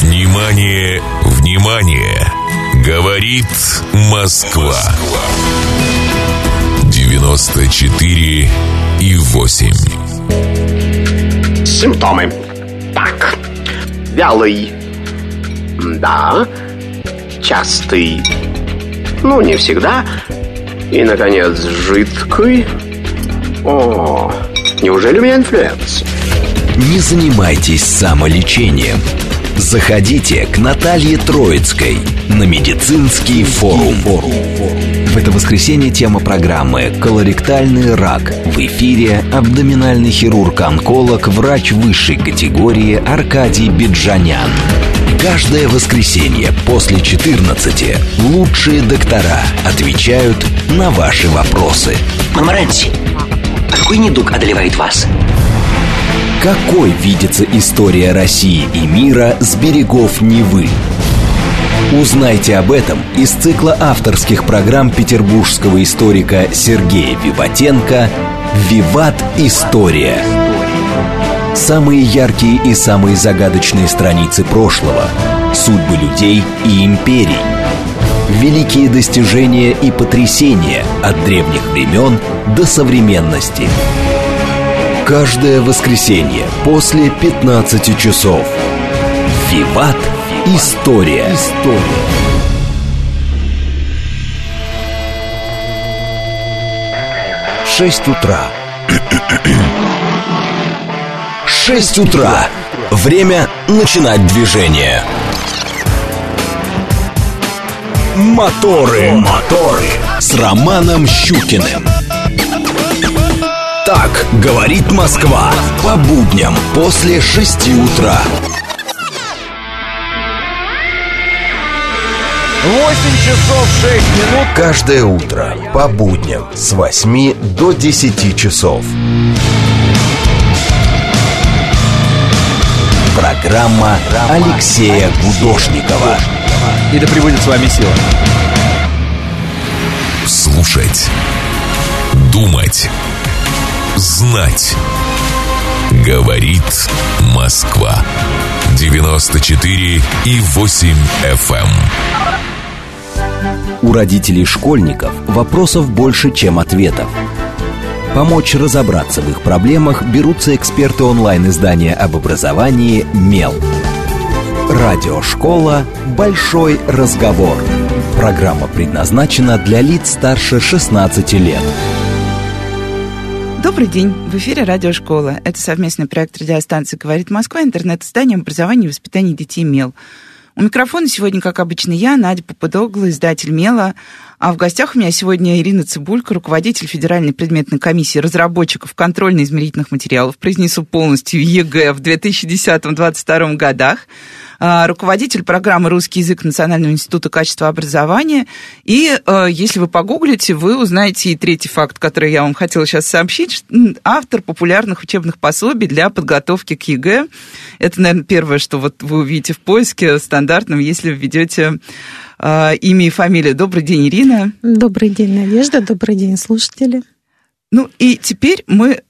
Внимание, внимание! Говорит Москва. 94 и 8. Симптомы. Так. Вялый. Да. Частый. Ну, не всегда. И, наконец, жидкий. О, неужели у меня инфлюенс? Не занимайтесь самолечением. Заходите к Наталье Троицкой на медицинский форум. В это воскресенье тема программы «Колоректальный рак». В эфире абдоминальный хирург-онколог, врач высшей категории Аркадий Биджанян. Каждое воскресенье после 14 лучшие доктора отвечают на ваши вопросы. Мама Рэнси, а какой недуг одолевает вас? Какой видится история России и мира с берегов Невы? Узнайте об этом из цикла авторских программ петербургского историка Сергея Виватенко «Виват. История». Самые яркие и самые загадочные страницы прошлого, судьбы людей и империй, великие достижения и потрясения от древних времен до современности – Каждое воскресенье после 15 часов. Виват. История. История. Шесть утра. Шесть утра. Время начинать движение. Моторы. Моторы. С Романом Щукиным. Так говорит Москва. По будням после шести утра. 8 часов 6 минут. Каждое утро по будням с 8 до 10 часов. Программа Алексея Гудошникова. И да пребудет с вами сила. Слушать. Думать. Знать. Говорит Москва. 94 и 8 FM. У родителей школьников вопросов больше, чем ответов. Помочь разобраться в их проблемах берутся эксперты онлайн-издания об образовании «Мел». Радиошкола «Большой разговор». Программа предназначена для лиц старше 16 лет. Добрый день. В эфире радиошкола. Это совместный проект радиостанции «Говорит Москва», интернет-издание образования и воспитания детей «Мел». У микрофона сегодня, как обычно, я, Надя Попудогла, издатель «Мела». А в гостях у меня сегодня Ирина Цибулька, руководитель Федеральной предметной комиссии разработчиков контрольно-измерительных материалов. Произнесу полностью ЕГЭ в 2010-2022 годах. А, руководитель программы «Русский язык» Национального института качества образования. И а, если вы погуглите, вы узнаете и третий факт, который я вам хотела сейчас сообщить. Автор популярных учебных пособий для подготовки к ЕГЭ. Это, наверное, первое, что вот вы увидите в поиске стандартном, если введете а, имя и фамилию. Добрый день, Ирина. Добрый день, Надежда. Добрый день, слушатели. Ну и теперь мы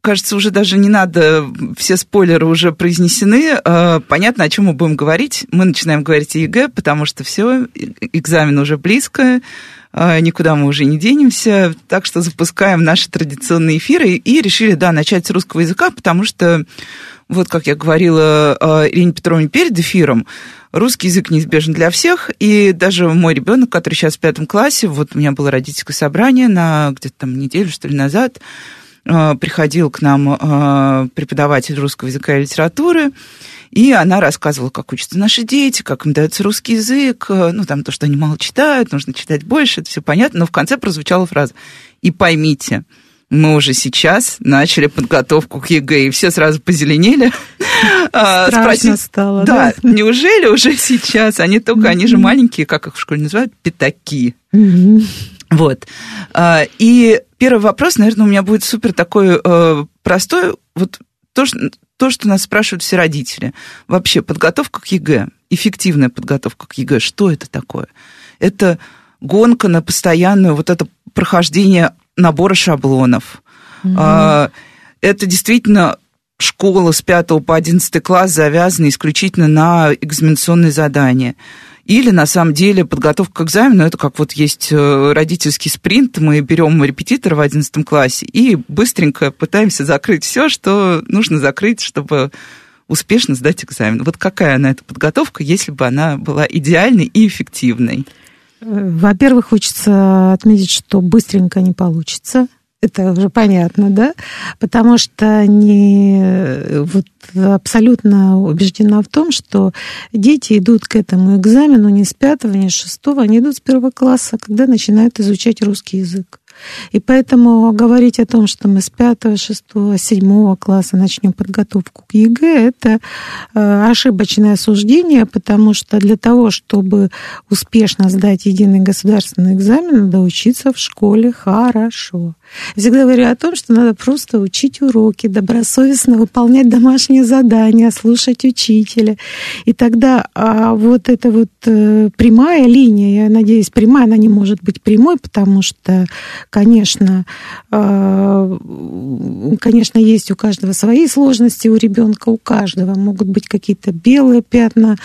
кажется, уже даже не надо, все спойлеры уже произнесены. Э, понятно, о чем мы будем говорить. Мы начинаем говорить о ЕГЭ, потому что все, экзамен уже близко, э, никуда мы уже не денемся. Так что запускаем наши традиционные эфиры и решили, да, начать с русского языка, потому что, вот как я говорила э, Ирине Петровне перед эфиром, русский язык неизбежен для всех, и даже мой ребенок, который сейчас в пятом классе, вот у меня было родительское собрание на где-то там неделю, что ли, назад, приходил к нам э, преподаватель русского языка и литературы, и она рассказывала, как учатся наши дети, как им дается русский язык, э, ну, там то, что они мало читают, нужно читать больше, это все понятно, но в конце прозвучала фраза «И поймите, мы уже сейчас начали подготовку к ЕГЭ, и все сразу позеленели. А, Страшно Спросили, стало, да? Да, неужели уже сейчас? Они только, они же маленькие, как их в школе называют, пятаки. Вот. А, и первый вопрос, наверное, у меня будет супер такой э, простой. Вот то, что, то, что нас спрашивают все родители. Вообще, подготовка к ЕГЭ, эффективная подготовка к ЕГЭ, что это такое? Это гонка на постоянное вот это прохождение набора шаблонов. Угу. Это действительно школа с 5 по 11 класс завязана исключительно на экзаменационные задания. Или на самом деле подготовка к экзамену, это как вот есть э, родительский спринт, мы берем репетитора в 11 классе и быстренько пытаемся закрыть все, что нужно закрыть, чтобы успешно сдать экзамен. Вот какая она эта подготовка, если бы она была идеальной и эффективной? Во-первых, хочется отметить, что быстренько не получится. Это уже понятно, да? Потому что не вот абсолютно убеждена в том, что дети идут к этому экзамену не с пятого, не с шестого, они идут с первого класса, когда начинают изучать русский язык. И поэтому говорить о том, что мы с 5, 6, 7 класса начнем подготовку к ЕГЭ, это э, ошибочное суждение, потому что для того, чтобы успешно сдать единый государственный экзамен, надо учиться в школе хорошо. Всегда говорю о том, что надо просто учить уроки, добросовестно выполнять домашние задания, слушать учителя. И тогда а вот эта вот э, прямая линия, я надеюсь, прямая, она не может быть прямой, потому что, конечно, э, конечно, есть у каждого свои сложности, у ребенка, у каждого могут быть какие-то белые пятна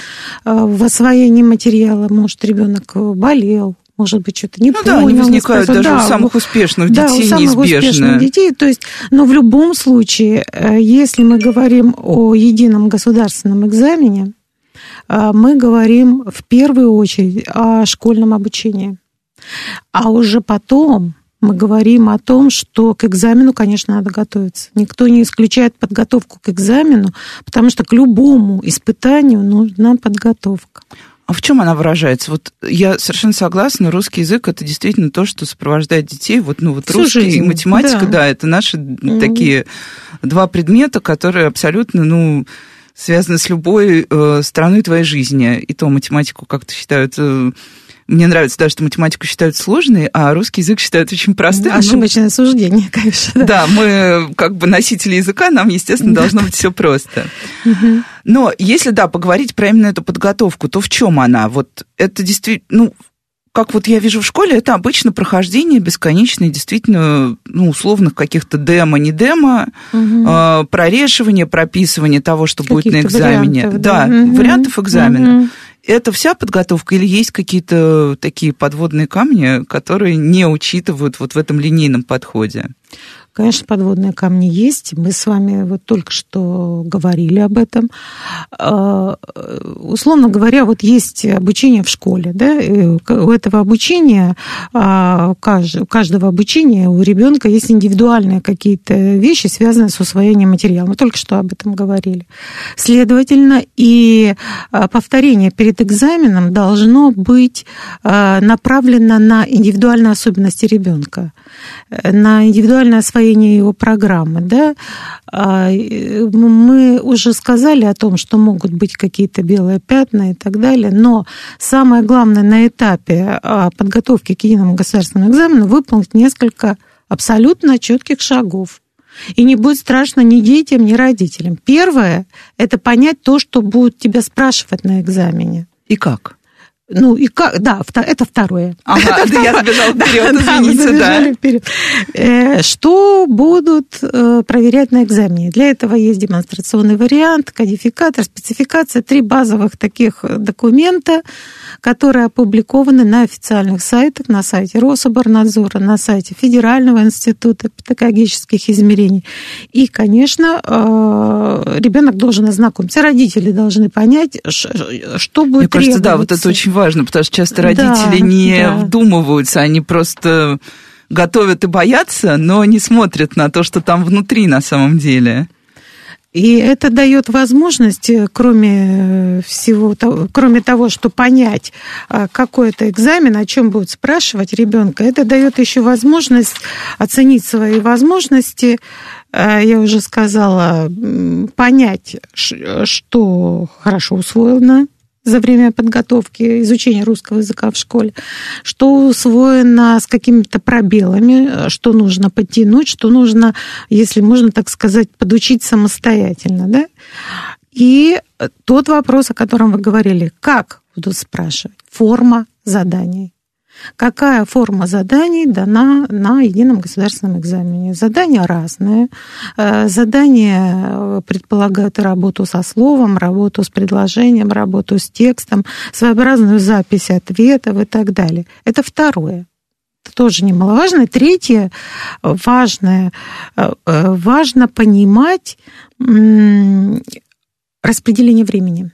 э, в освоении материала, может, ребенок болел, может быть, что-то не ну, понял. Да, они возникают даже да, у самых успешных детей да, у самых неизбежно. успешных детей. То есть, но в любом случае, э, если мы говорим о едином государственном экзамене, э, мы говорим в первую очередь о школьном обучении. А уже потом мы говорим о том, что к экзамену, конечно, надо готовиться. Никто не исключает подготовку к экзамену, потому что к любому испытанию нужна подготовка. А в чем она выражается? Вот я совершенно согласна, русский язык это действительно то, что сопровождает детей. Вот, ну, вот Всю русский жизнь. и математика, да. да, это наши mm-hmm. такие два предмета, которые абсолютно, ну, связаны с любой э, страной твоей жизни. И то математику как-то считают э, мне нравится даже, что математику считают сложной, а русский язык считают очень простым. Ну, ошибочное ну, суждение, конечно. Да. да, мы как бы носители языка, нам, естественно, должно быть все просто. Но если, да, поговорить про именно эту подготовку, то в чем она? Вот это действительно, ну, как вот я вижу в школе, это обычно прохождение бесконечное, действительно, ну, условных каких-то демо, не демо, угу. э, прорешивание, прописывание того, что будет на экзамене. Да, да угу. вариантов экзамена. Угу это вся подготовка или есть какие-то такие подводные камни, которые не учитывают вот в этом линейном подходе? Конечно, подводные камни есть. Мы с вами вот только что говорили об этом. А, условно говоря, вот есть обучение в школе. Да? у этого обучения, а, у каждого обучения у ребенка есть индивидуальные какие-то вещи, связанные с усвоением материала. Мы только что об этом говорили. Следовательно, и а, повторение перед экзаменом должно быть направлено на индивидуальные особенности ребенка, на индивидуальное освоение освоения его программы, да, а, мы уже сказали о том, что могут быть какие-то белые пятна и так далее, но самое главное на этапе а, подготовки к единому государственному экзамену выполнить несколько абсолютно четких шагов. И не будет страшно ни детям, ни родителям. Первое – это понять то, что будут тебя спрашивать на экзамене. И как? Ну, и как, да, это второе. Ага, это я забежала вперед, извините, да. Вперед. Э, что будут э, проверять на экзамене? Для этого есть демонстрационный вариант, кодификатор, спецификация, три базовых таких документа, которые опубликованы на официальных сайтах, на сайте Рособорнадзора, на сайте Федерального института педагогических измерений. И, конечно, э, ребенок должен ознакомиться, родители должны понять, что будет Мне кажется, да, вот это очень важно, потому что часто родители да, не да. вдумываются, они просто готовят и боятся, но не смотрят на то, что там внутри на самом деле. И это дает возможность, э, кроме всего, кроме того, что понять а, какой это экзамен, о чем будут спрашивать ребенка, это дает еще возможность оценить свои возможности, э, я уже сказала, понять, что хорошо усвоено, за время подготовки, изучения русского языка в школе, что усвоено с какими-то пробелами, что нужно подтянуть, что нужно, если можно так сказать, подучить самостоятельно. Да? И тот вопрос, о котором вы говорили, как будут спрашивать, форма заданий. Какая форма заданий дана на едином государственном экзамене. Задания разные. Э, задания э, предполагают работу со словом, работу с предложением, работу с текстом, своеобразную запись ответов и так далее. Это второе. Это тоже немаловажно. Третье, важное, э, важно понимать распределение времени.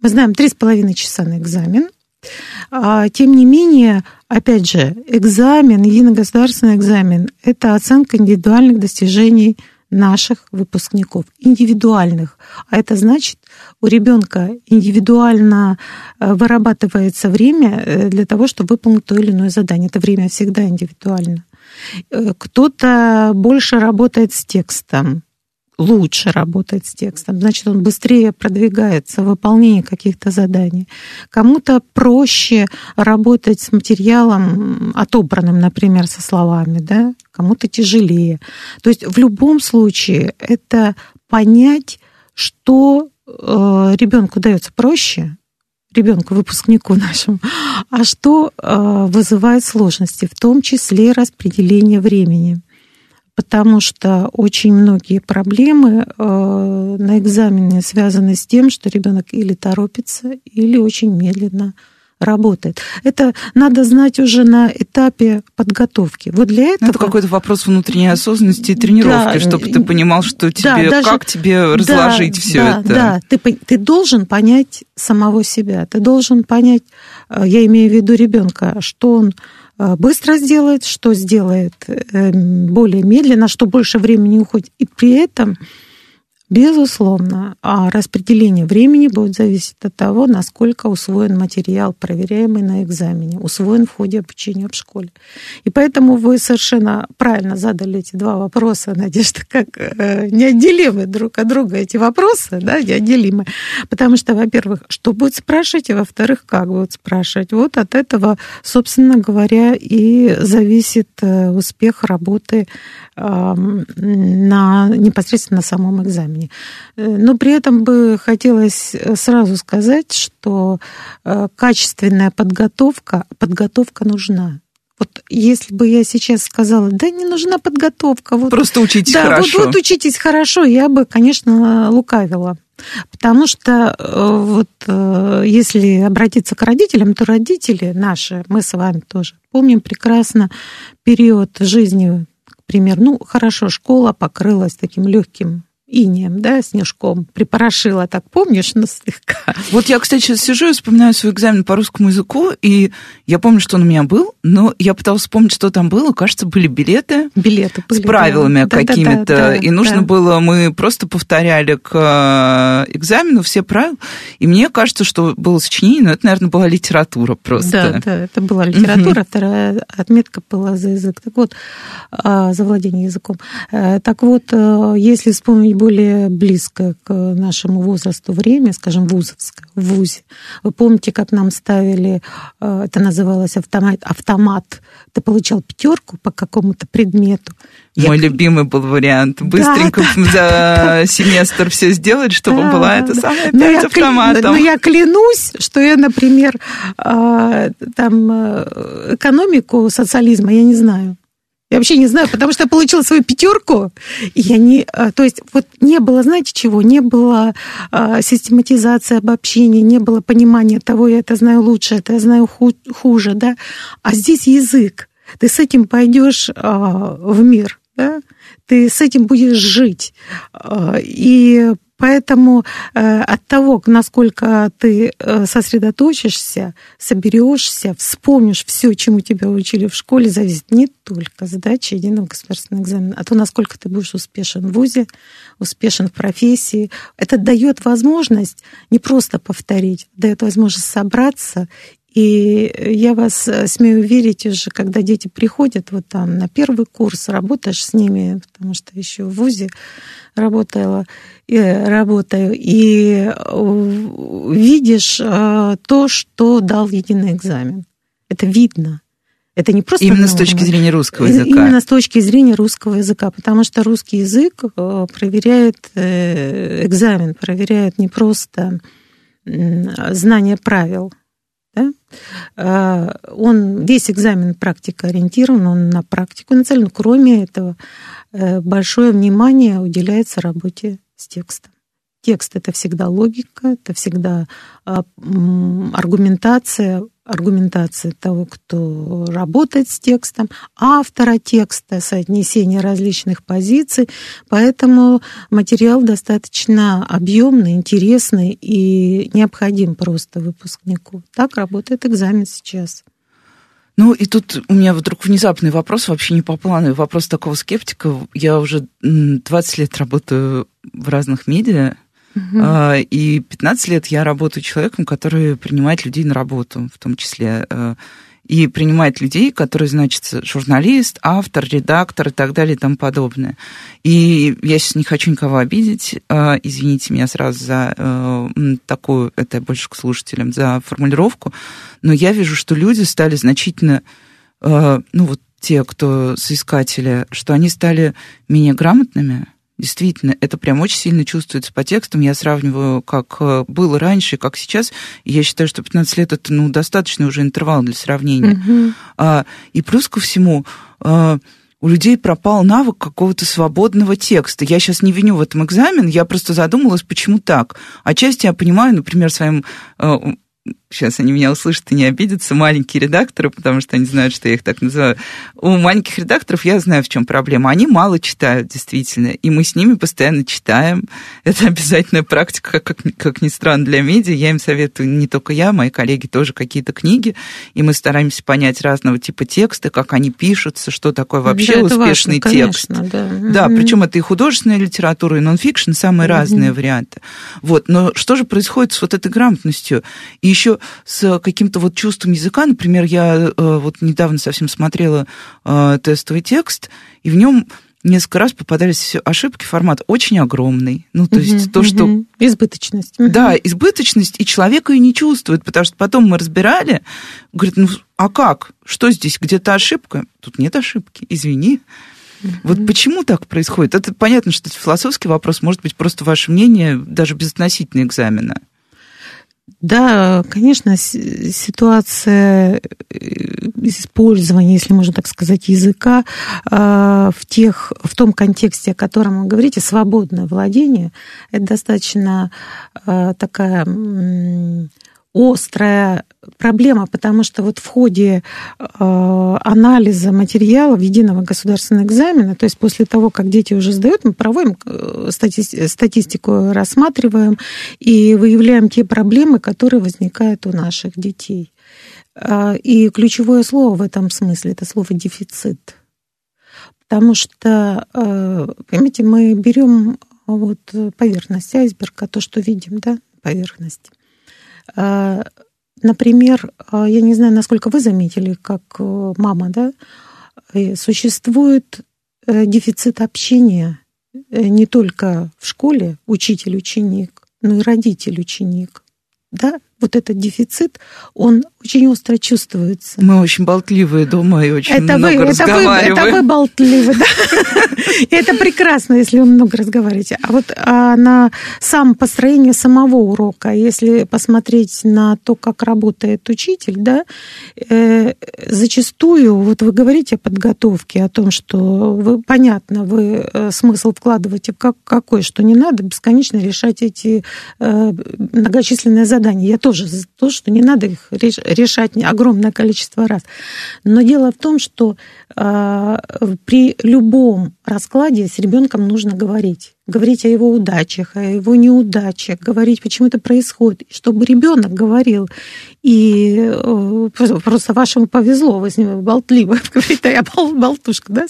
Мы знаем, три с половиной часа на экзамен – тем не менее, опять же, экзамен, единогосударственный экзамен – это оценка индивидуальных достижений наших выпускников, индивидуальных. А это значит, у ребенка индивидуально э, вырабатывается время э, для того, чтобы выполнить то или иное задание. Это время всегда индивидуально. Э, кто-то больше работает с текстом, лучше работает с текстом, значит, он быстрее продвигается в выполнении каких-то заданий. Кому-то проще работать с материалом, отобранным, например, со словами, да? кому-то тяжелее. То есть в любом случае это понять, что э, ребенку дается проще, ребенку, выпускнику нашему, а что э, вызывает сложности, в том числе распределение времени потому что очень многие проблемы э, на экзамене связаны с тем, что ребенок или торопится, или очень медленно работает. Это надо знать уже на этапе подготовки. Вот для этого... Это какой-то вопрос внутренней осознанности и тренировки, да, чтобы ты понимал, что тебе, да, даже, как тебе разложить да, все да, это. Да, ты, ты должен понять самого себя, ты должен понять, э, я имею в виду ребенка, что он быстро сделает, что сделает э, более медленно, что больше времени уходит. И при этом Безусловно, а распределение времени будет зависеть от того, насколько усвоен материал, проверяемый на экзамене, усвоен в ходе обучения в школе. И поэтому вы совершенно правильно задали эти два вопроса, Надежда, как э, неотделимы друг от друга эти вопросы, да, неотделимы. Потому что, во-первых, что будет спрашивать, и во-вторых, как будут спрашивать. Вот от этого, собственно говоря, и зависит э, успех работы на непосредственно на самом экзамене. Э, но при этом бы хотелось э, сразу сказать, что э, качественная подготовка, подготовка нужна. Вот если бы я сейчас сказала, да не нужна подготовка. Вот, Просто учитесь да, хорошо. Вот, вот учитесь хорошо, я бы, конечно, лукавила. Потому что вот если обратиться к родителям, то родители наши, мы с вами тоже помним прекрасно период жизни пример, ну, хорошо, школа покрылась таким легким инеем, да, снежком, припорошила, так помнишь, но слегка. Вот я, кстати, сейчас сижу и вспоминаю свой экзамен по русскому языку, и я помню, что он у меня был, но я пыталась вспомнить, что там было. Кажется, были билеты. Билеты были, С правилами да. какими-то. Да, да, да, и нужно да. было, мы просто повторяли к э, экзамену все правила. И мне кажется, что было сочинение, но это, наверное, была литература просто. Да, да, это была литература, вторая отметка была за язык. Так вот, а, за владение языком. Э, так вот, э, если вспомнить более близкое к нашему возрасту время, скажем, вузовское, в ВУЗе. Вы помните, как нам ставили, э, это называлось автомат, автомат. Ты получал пятерку по какому-то предмету. Мой Я... любимый был вариант. Быстренько да, да, за да, семестр все сделать, чтобы да, была эта самая но я, автоматом. Но я клянусь, что я, например, э, там э, экономику социализма я не знаю. Я вообще не знаю, потому что я получила свою пятерку, и я не... А, то есть вот не было, знаете чего, не было а, систематизации, обобщения, не было понимания того, я это знаю лучше, это я знаю хуже, да. А здесь язык. Ты с этим пойдешь а, в мир, да? Ты с этим будешь жить. И Поэтому э, от того, насколько ты э, сосредоточишься, соберешься, вспомнишь все, чему тебя учили в школе, зависит не только задача единого государственного экзамена, а то, насколько ты будешь успешен в ВУЗе, успешен в профессии. Это дает возможность не просто повторить, дает возможность собраться и я вас э, смею уверить уже, когда дети приходят вот там на первый курс, работаешь с ними, потому что еще в ВУЗе работала, и работаю, и э, видишь э, то, что дал единый экзамен. Это видно. Это не просто именно с точки зрения русского языка. Именно с точки зрения русского языка, потому что русский язык проверяет экзамен, проверяет не просто знание правил, э, он весь экзамен практика ориентирован, он на практику нацелен. Кроме этого, э, большое внимание уделяется работе с текстом. Текст это всегда логика, это всегда а, аргументация, аргументация того, кто работает с текстом, автора текста, соотнесение различных позиций. Поэтому материал достаточно объемный, интересный и необходим просто выпускнику. Так работает экзамен сейчас. Ну, и тут у меня вдруг внезапный вопрос, вообще не по плану, вопрос такого скептика. Я уже 20 лет работаю в разных медиа, Угу. И 15 лет я работаю человеком, который принимает людей на работу, в том числе. А, и принимает людей, которые, значит, журналист, автор, редактор и так далее и тому подобное. И я сейчас не хочу никого обидеть. А, извините меня сразу за такую, это больше к слушателям, за формулировку. Но я вижу, что люди стали значительно, ну вот те, кто соискатели, что они стали менее грамотными, Действительно, это прям очень сильно чувствуется по текстам. Я сравниваю, как э, было раньше, как сейчас. И я считаю, что 15 лет это ну, достаточный уже интервал для сравнения. Угу. А, и плюс ко всему, а, у людей пропал навык какого-то свободного текста. Я сейчас не виню в этом экзамен, я просто задумалась, почему так. Отчасти я понимаю, например, своим э, сейчас они меня услышат и не обидятся, маленькие редакторы, потому что они знают, что я их так называю. У маленьких редакторов я знаю, в чем проблема. Они мало читают, действительно, и мы с ними постоянно читаем. Это обязательная практика, как, как ни странно, для медиа. Я им советую, не только я, мои коллеги тоже какие-то книги, и мы стараемся понять разного типа тексты, как они пишутся, что такое вообще да, успешный важно, текст. Конечно, да, да mm-hmm. причем это и художественная литература, и нонфикшн, самые mm-hmm. разные варианты. Вот, но что же происходит с вот этой грамотностью? И еще с каким-то вот чувством языка. Например, я э, вот недавно совсем смотрела э, тестовый текст, и в нем несколько раз попадались ошибки, формат очень огромный. Ну, то есть угу, то, что... Угу. Избыточность. Да, избыточность, и человек ее не чувствует, потому что потом мы разбирали, говорит, ну, а как? Что здесь? Где-то ошибка? Тут нет ошибки, извини. Угу. Вот почему так происходит? Это понятно, что это философский вопрос, может быть, просто ваше мнение, даже безотносительно экзамена. Да, конечно, ситуация э, использования, если можно так сказать, языка а, в, тех, в том контексте, о котором вы говорите, свободное владение, это достаточно а, такая острая проблема, потому что вот в ходе э, анализа материалов единого государственного экзамена, то есть после того, как дети уже сдают, мы проводим э, стати статистику, рассматриваем и выявляем те проблемы, которые возникают у наших детей. Э, и ключевое слово в этом смысле это слово дефицит. Потому что, э, понимаете, мы берем вот поверхность айсберга, то, что видим, да, поверхность. Э, например, э, я не знаю, насколько вы заметили, как э, мама, да, существует дефицит общения не только в школе учитель-ученик, но и родитель-ученик. Да, вот этот дефицит, он очень остро чувствуется. Мы очень болтливые дома и очень это много вы, разговариваем. Это вы, это вы болтливы, да. Это прекрасно, если вы много разговариваете. А вот а на сам построение самого урока, если посмотреть на то, как работает учитель, да, э, зачастую, вот вы говорите о подготовке, о том, что вы, понятно, вы э, смысл вкладываете как, какой, что не надо бесконечно решать эти э, многочисленные задания. Я тоже за то, что не надо их решать огромное количество раз. Но дело в том, что э, при любом раскладе с ребенком нужно говорить. Говорить о его удачах, о его неудачах, говорить, почему это происходит, чтобы ребенок говорил. И э, просто вашему повезло, вы с ним болтливы, говорите, я болтушка, да?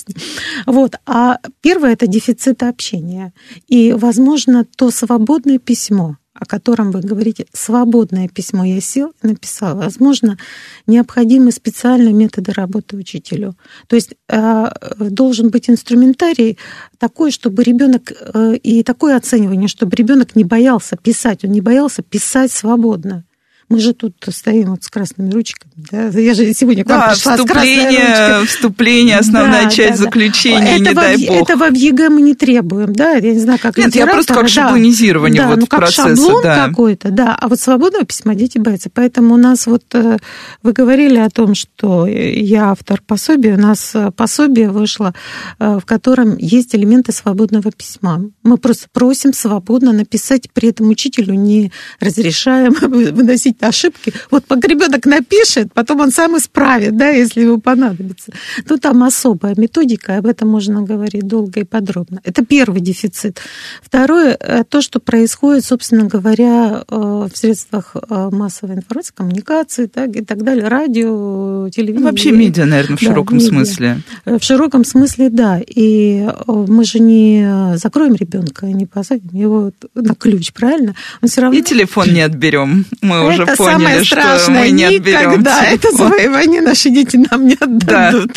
Вот. А первое это дефицит общения. И, возможно, то свободное письмо, о котором вы говорите, свободное письмо я сел и написал. Возможно, необходимы специальные методы работы учителю. То есть э, должен быть инструментарий такой, чтобы ребенок э, и такое оценивание, чтобы ребенок не боялся писать, он не боялся писать свободно. Мы же тут стоим вот с красными ручками. Да? Я же сегодня к вам Да, пришла вступление, вступление, основная Да, часть да, заключения, не Этого, дай в- бог. Этого в ЕГЭ мы не требуем, да, я не знаю, как Нет, я просто как да. шаблонизирование да, вот ну, как процесса, шаблон да. какой-то, да, а вот свободного письма дети боятся, поэтому у нас вот, э, вы говорили о том, что я автор пособия, у нас э, пособие вышло, э, в котором есть элементы свободного письма. Мы просто просим свободно написать, при этом учителю не разрешаем выносить ошибки. Вот ребенок напишет, потом он сам исправит, да, если ему понадобится. Ну, там особая методика, об этом можно говорить долго и подробно. Это первый дефицит. Второе, э, то, что происходит, собственно говоря, э, в средствах э, массовой информации, коммуникации так, и так далее, радио, телевидение. Ну, Вообще медиа, наверное, в Да, широком медиа. смысле. В широком смысле, да. И мы же не закроем ребенка, не посадим его на ключ, правильно? Он все равно... И телефон не отберем. Мы уже это поняли, самое что страшное. мы не отберем Никогда это телефон. завоевание наши дети нам не отдадут.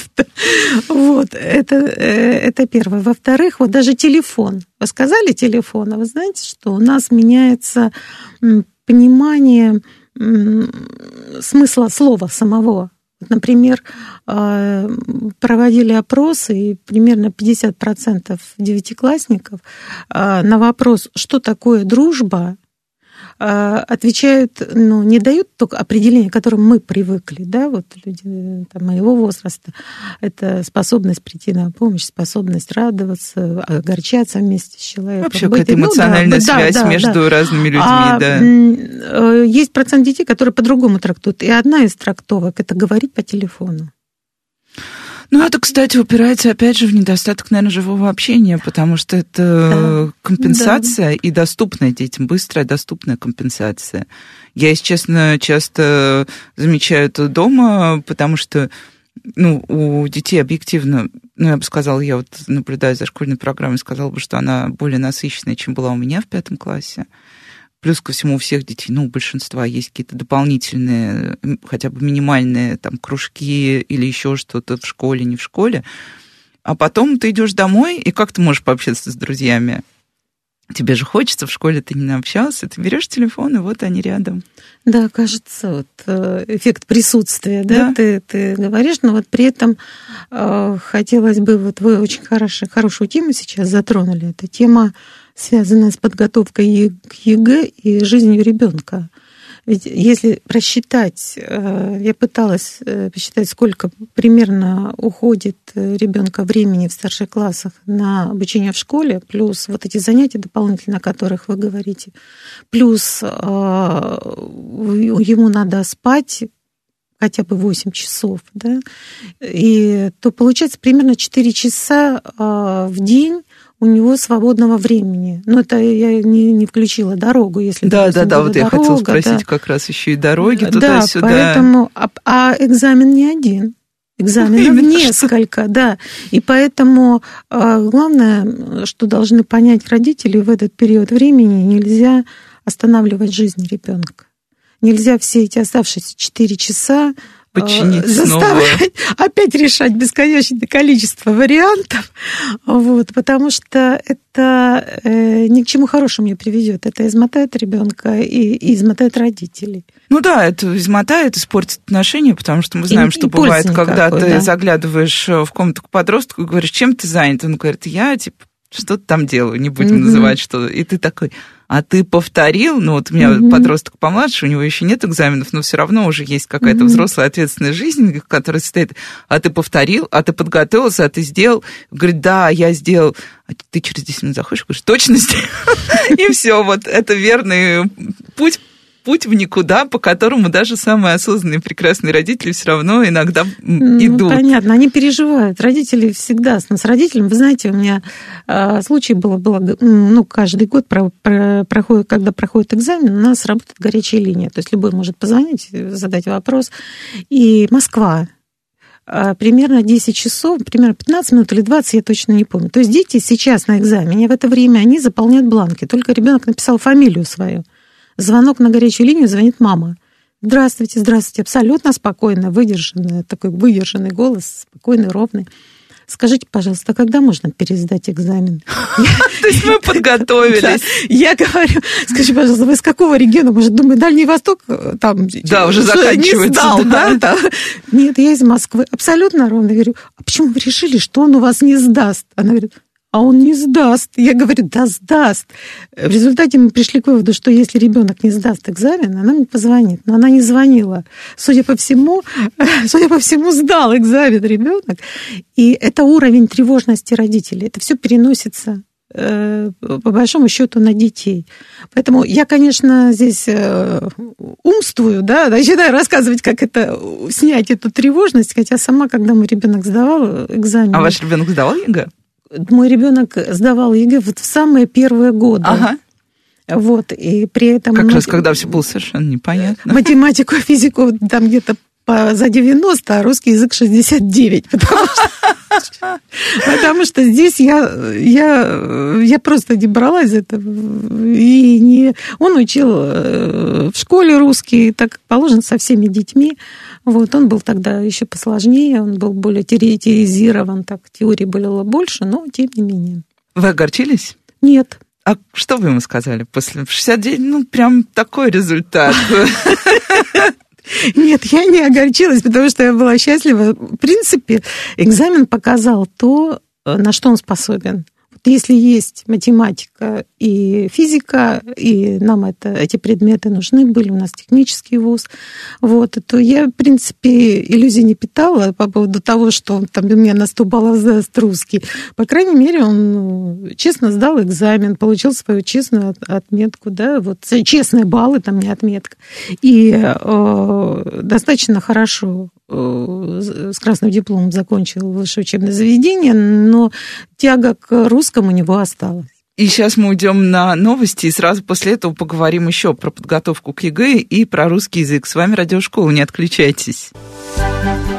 Вот, это, э, это первое. Во-вторых, вот даже телефон. Вы сказали телефон, а вы знаете, что у нас меняется понимание смысла слова самого. Например, э, проводили опросы, и примерно 50% девятиклассников э, на вопрос, что такое дружба, отвечают, ну, не дают только определение, к которому мы привыкли, да, вот люди э, там, моего возраста. Это способность прийти на помощь, способность радоваться, огорчаться вместе с человеком. Вообще какая-то ну, да, эмоциональная да, связь да, да. между разными людьми, А, да. э, Есть процент детей, которые по-другому трактуют. И одна из трактовок – это говорить по телефону. Ну, это, кстати, упирается, опять же, в недостаток, наверное, живого общения, потому что это Да. компенсация и доступная детям, быстрая, доступная компенсация. Я, если честно, часто замечаю это дома, потому что ну, у детей объективно, ну, я бы сказала, я вот наблюдаю за школьной программой, сказала бы, что она более насыщенная, чем была у меня в пятом классе. Плюс ко всему у всех детей, ну, у большинства есть какие-то дополнительные, хотя бы минимальные там кружки или еще что-то в школе, не в школе. А потом ты идешь домой, и как ты можешь пообщаться с друзьями? Тебе же хочется, в школе ты не общался, ты берешь телефон, и вот они рядом. Да, кажется, вот э, эффект присутствия, да, Да. Ты, ты говоришь, но вот при этом э, хотелось бы, вот вы очень хороший, хорошую тему сейчас затронули. Это тема, связанная с подготовкой к ЕГЭ и жизнью ребенка. Ведь если просчитать, э, я пыталась э, посчитать, сколько примерно уходит ребенка времени в старших классах на обучение в школе, плюс вот эти занятия дополнительно, о которых вы говорите, плюс э, ему надо спать хотя бы 8 часов, да, и то получается примерно 4 часа э, в день у него свободного времени. Но это я не, не включила дорогу, если Да, допустим, да, да, вот я хотела дорога, спросить да. как раз еще и дороги Да, туда-сюда. поэтому, а, а экзамен не один. Экзаменов Именно несколько, да. И поэтому а, главное, что должны понять родители в этот период времени, нельзя останавливать жизнь ребенка. Нельзя все эти оставшиеся 4 часа Подчинить снова. заставлять опять решать бесконечное количество вариантов, вот, потому что это э, ни к чему хорошему не приведет. Это измотает ребенка и, и измотает родителей. Ну да, это измотает, испортит отношения, потому что мы знаем, И- что и бывает, когда никакой, ты да. заглядываешь э, в комнату к подростку и говоришь, чем ты занят? Он говорит, я, типа, что-то там делаю, не будем Мгм. называть что И ты такой, а ты повторил? Ну вот у меня Мгм. подросток помладше, у него еще нет экзаменов, но все равно уже есть какая-то Мгм. взрослая ответственная жизнь, которая состоит, а ты повторил, а ты подготовился, а ты сделал. Говорит, да, я сделал. А ты через 10 минут заходишь, говоришь, точно сделал? И все, вот это верный путь путь в никуда, по которому даже самые осознанные прекрасные родители все равно иногда Ну, идут. понятно, они переживают. Родители всегда с, с родителями. Вы знаете, у меня а, случай было, было, ну, каждый год про, про- проходит, когда проходит экзамен, у нас работает горячая линия. То есть любой может позвонить, задать вопрос. И Москва. А, Примерно 10 часов, примерно 15 минут или 20, я точно не помню. То есть дети сейчас на экзамене, в это время они заполняют бланки. Только ребенок написал фамилию свою. Звонок на горячую линию, звонит мама. Здравствуйте, здравствуйте. Абсолютно спокойно, выдержанный, такой выдержанный голос, спокойный, ровный. скажите, пожалуйста, когда можно пересдать экзамен? То есть мы подготовились. Я говорю, скажи, пожалуйста, вы из какого региона? Может, думаю, Дальний Восток э, там... Да, уже заканчивается. да? Нет, я из Москвы. Абсолютно ровно. Говорю, а почему вы решили, что он у вас не сдаст? Она говорит, а он не сдаст. Я говорю, да сдаст. В результате мы пришли к выводу, что если ребенок не сдаст экзамен, она мне позвонит. Но она не звонила. Судя по всему, судя по всему, сдал экзамен ребенок. И это уровень тревожности родителей. Это все переносится э, по большому счету на детей. Поэтому я, конечно, здесь э, умствую, да, начинаю рассказывать, как это снять эту тревожность, хотя сама, когда мой ребенок сдавал экзамен. А ваш ребенок сдавал ЕГЭ? Мой ребенок сдавал ЕГЭ вот в самые первые годы. Ага. Вот, и при этом... Как раз когда все было совершенно непонятно. Математику, физику там где-то по, за 90, а русский язык 69, потому что, потому что здесь я, я, я просто не бралась за это. И не, он учил э, в школе русский, так положено, со всеми детьми. Вот, он был тогда еще посложнее, он был более теоретизирован, так теории было больше, но тем не менее. Вы огорчились? Нет. А что вы ему сказали после 69? Ну, прям такой результат. Нет, я не огорчилась, потому что я была счастлива. В принципе, экзамен показал то, на что он способен если есть математика и физика, и нам это, эти предметы нужны были, у нас технический вуз, вот, то я, в принципе, иллюзий не питала по поводу того, что он там у меня на 100 баллов сдаст русский. По крайней мере, он ну, честно сдал экзамен, получил свою честную отметку, да, вот честные баллы, там не отметка, и э, достаточно хорошо с красным дипломом закончил высшее учебное заведение, но тяга к русскому у него осталась. И сейчас мы уйдем на новости, и сразу после этого поговорим еще про подготовку к ЕГЭ и про русский язык. С вами Радиошкола, не отключайтесь.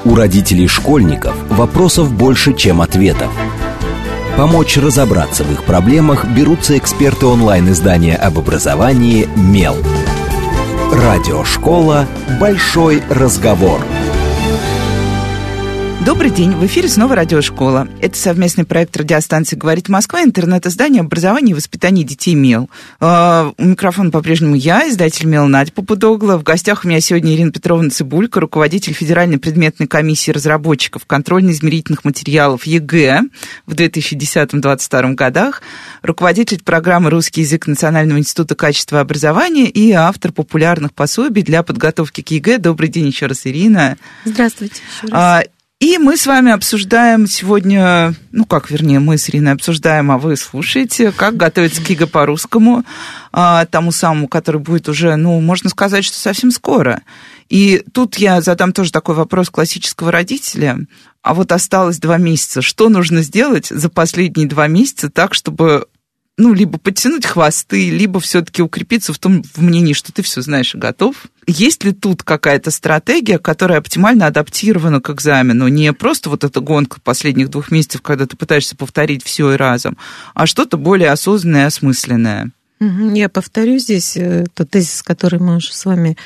У родителей школьников вопросов больше, чем ответов. Помочь разобраться в их проблемах берутся эксперты онлайн-издания об образовании «Мел». Радиошкола «Большой разговор». Добрый день, в эфире снова радиошкола. Это совместный проект радиостанции «Говорит Москва», интернет-издание образования и воспитания детей МЕЛ. Uh, у микрофона по-прежнему я, издатель МЕЛ Надя Попудогла. В гостях у меня сегодня Ирина Петровна Цибулька, руководитель Федеральной предметной комиссии разработчиков контрольно-измерительных материалов ЕГЭ в 2010-2022 годах, руководитель программы «Русский язык» Национального института качества образования и автор популярных пособий для подготовки к ЕГЭ. Добрый день еще раз, Ирина. Здравствуйте. Еще раз. И мы с вами обсуждаем сегодня, ну как, вернее, мы с Ириной обсуждаем, а вы слушаете, как готовиться к ЕГЭ по-русскому, а, тому самому, который будет уже, ну, можно сказать, что совсем скоро. И тут я задам тоже такой вопрос классического родителя. А вот осталось два месяца. Что нужно сделать за последние два месяца так, чтобы ну, либо подтянуть хвосты, либо все-таки укрепиться в том в мнении, что ты все знаешь и готов. Есть ли тут какая-то стратегия, которая оптимально адаптирована к экзамену? Не просто вот эта гонка последних двух месяцев, когда ты пытаешься повторить все и разом, а что-то более осознанное и осмысленное. Я повторю здесь э, тот тезис, который мы уже с вами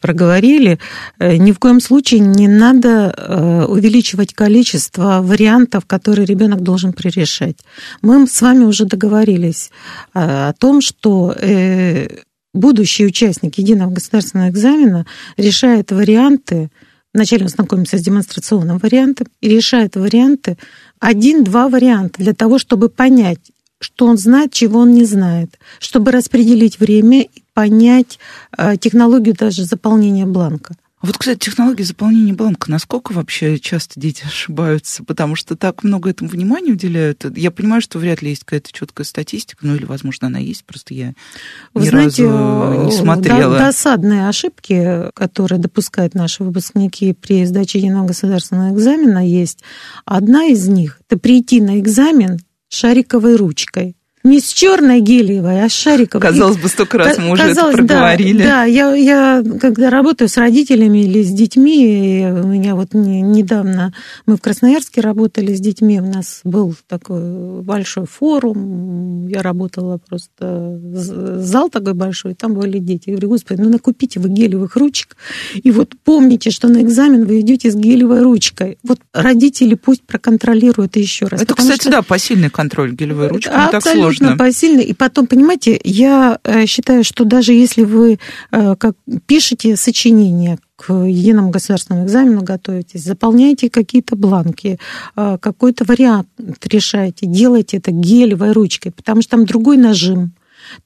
проговорили, э, ни в коем случае не надо э, увеличивать количество вариантов, которые ребенок должен пререшать. Мы с вами уже договорились э, о том, что будущий участник единого государственного экзамена решает варианты, вначале он знакомится с демонстрационным вариантом и решает варианты, один-два варианта для того, чтобы понять, что он знает, чего он не знает, чтобы распределить время и понять э, технологию даже заполнения бланка. А вот, кстати, технология заполнения бланка, насколько вообще часто дети ошибаются? Потому что так много этому внимания уделяют. Я понимаю, что вряд ли есть какая-то четкая статистика, ну или, возможно, она есть, просто я Вы ни знаете, разу не смотрела. Досадные ошибки, которые допускают наши выпускники при сдаче единого государственного экзамена, есть. Одна из них – это прийти на экзамен шариковой ручкой. Не с черной гелиевой, а с шариковой. Казалось бы, столько раз мы уже это проговорили. Да, да я, я когда работаю с родителями или с детьми, у меня вот не, недавно мы в Красноярске работали с детьми, у нас был такой большой форум, я работала просто, зал такой большой, там были дети. Я говорю, господи, ну накупите вы гелевых ручек, и вот помните, что на экзамен вы идете с гелевой ручкой. Вот родители пусть проконтролируют еще раз. Это, кстати, что... да, посильный контроль гелевой ручкой, не так сложно сложно. посильно. И потом, понимаете, я э, считаю, что даже если вы э, как пишете сочинение к единому государственному экзамену готовитесь, заполняете какие-то бланки, э, какой-то вариант решаете, делайте это гелевой ручкой, потому что там другой нажим,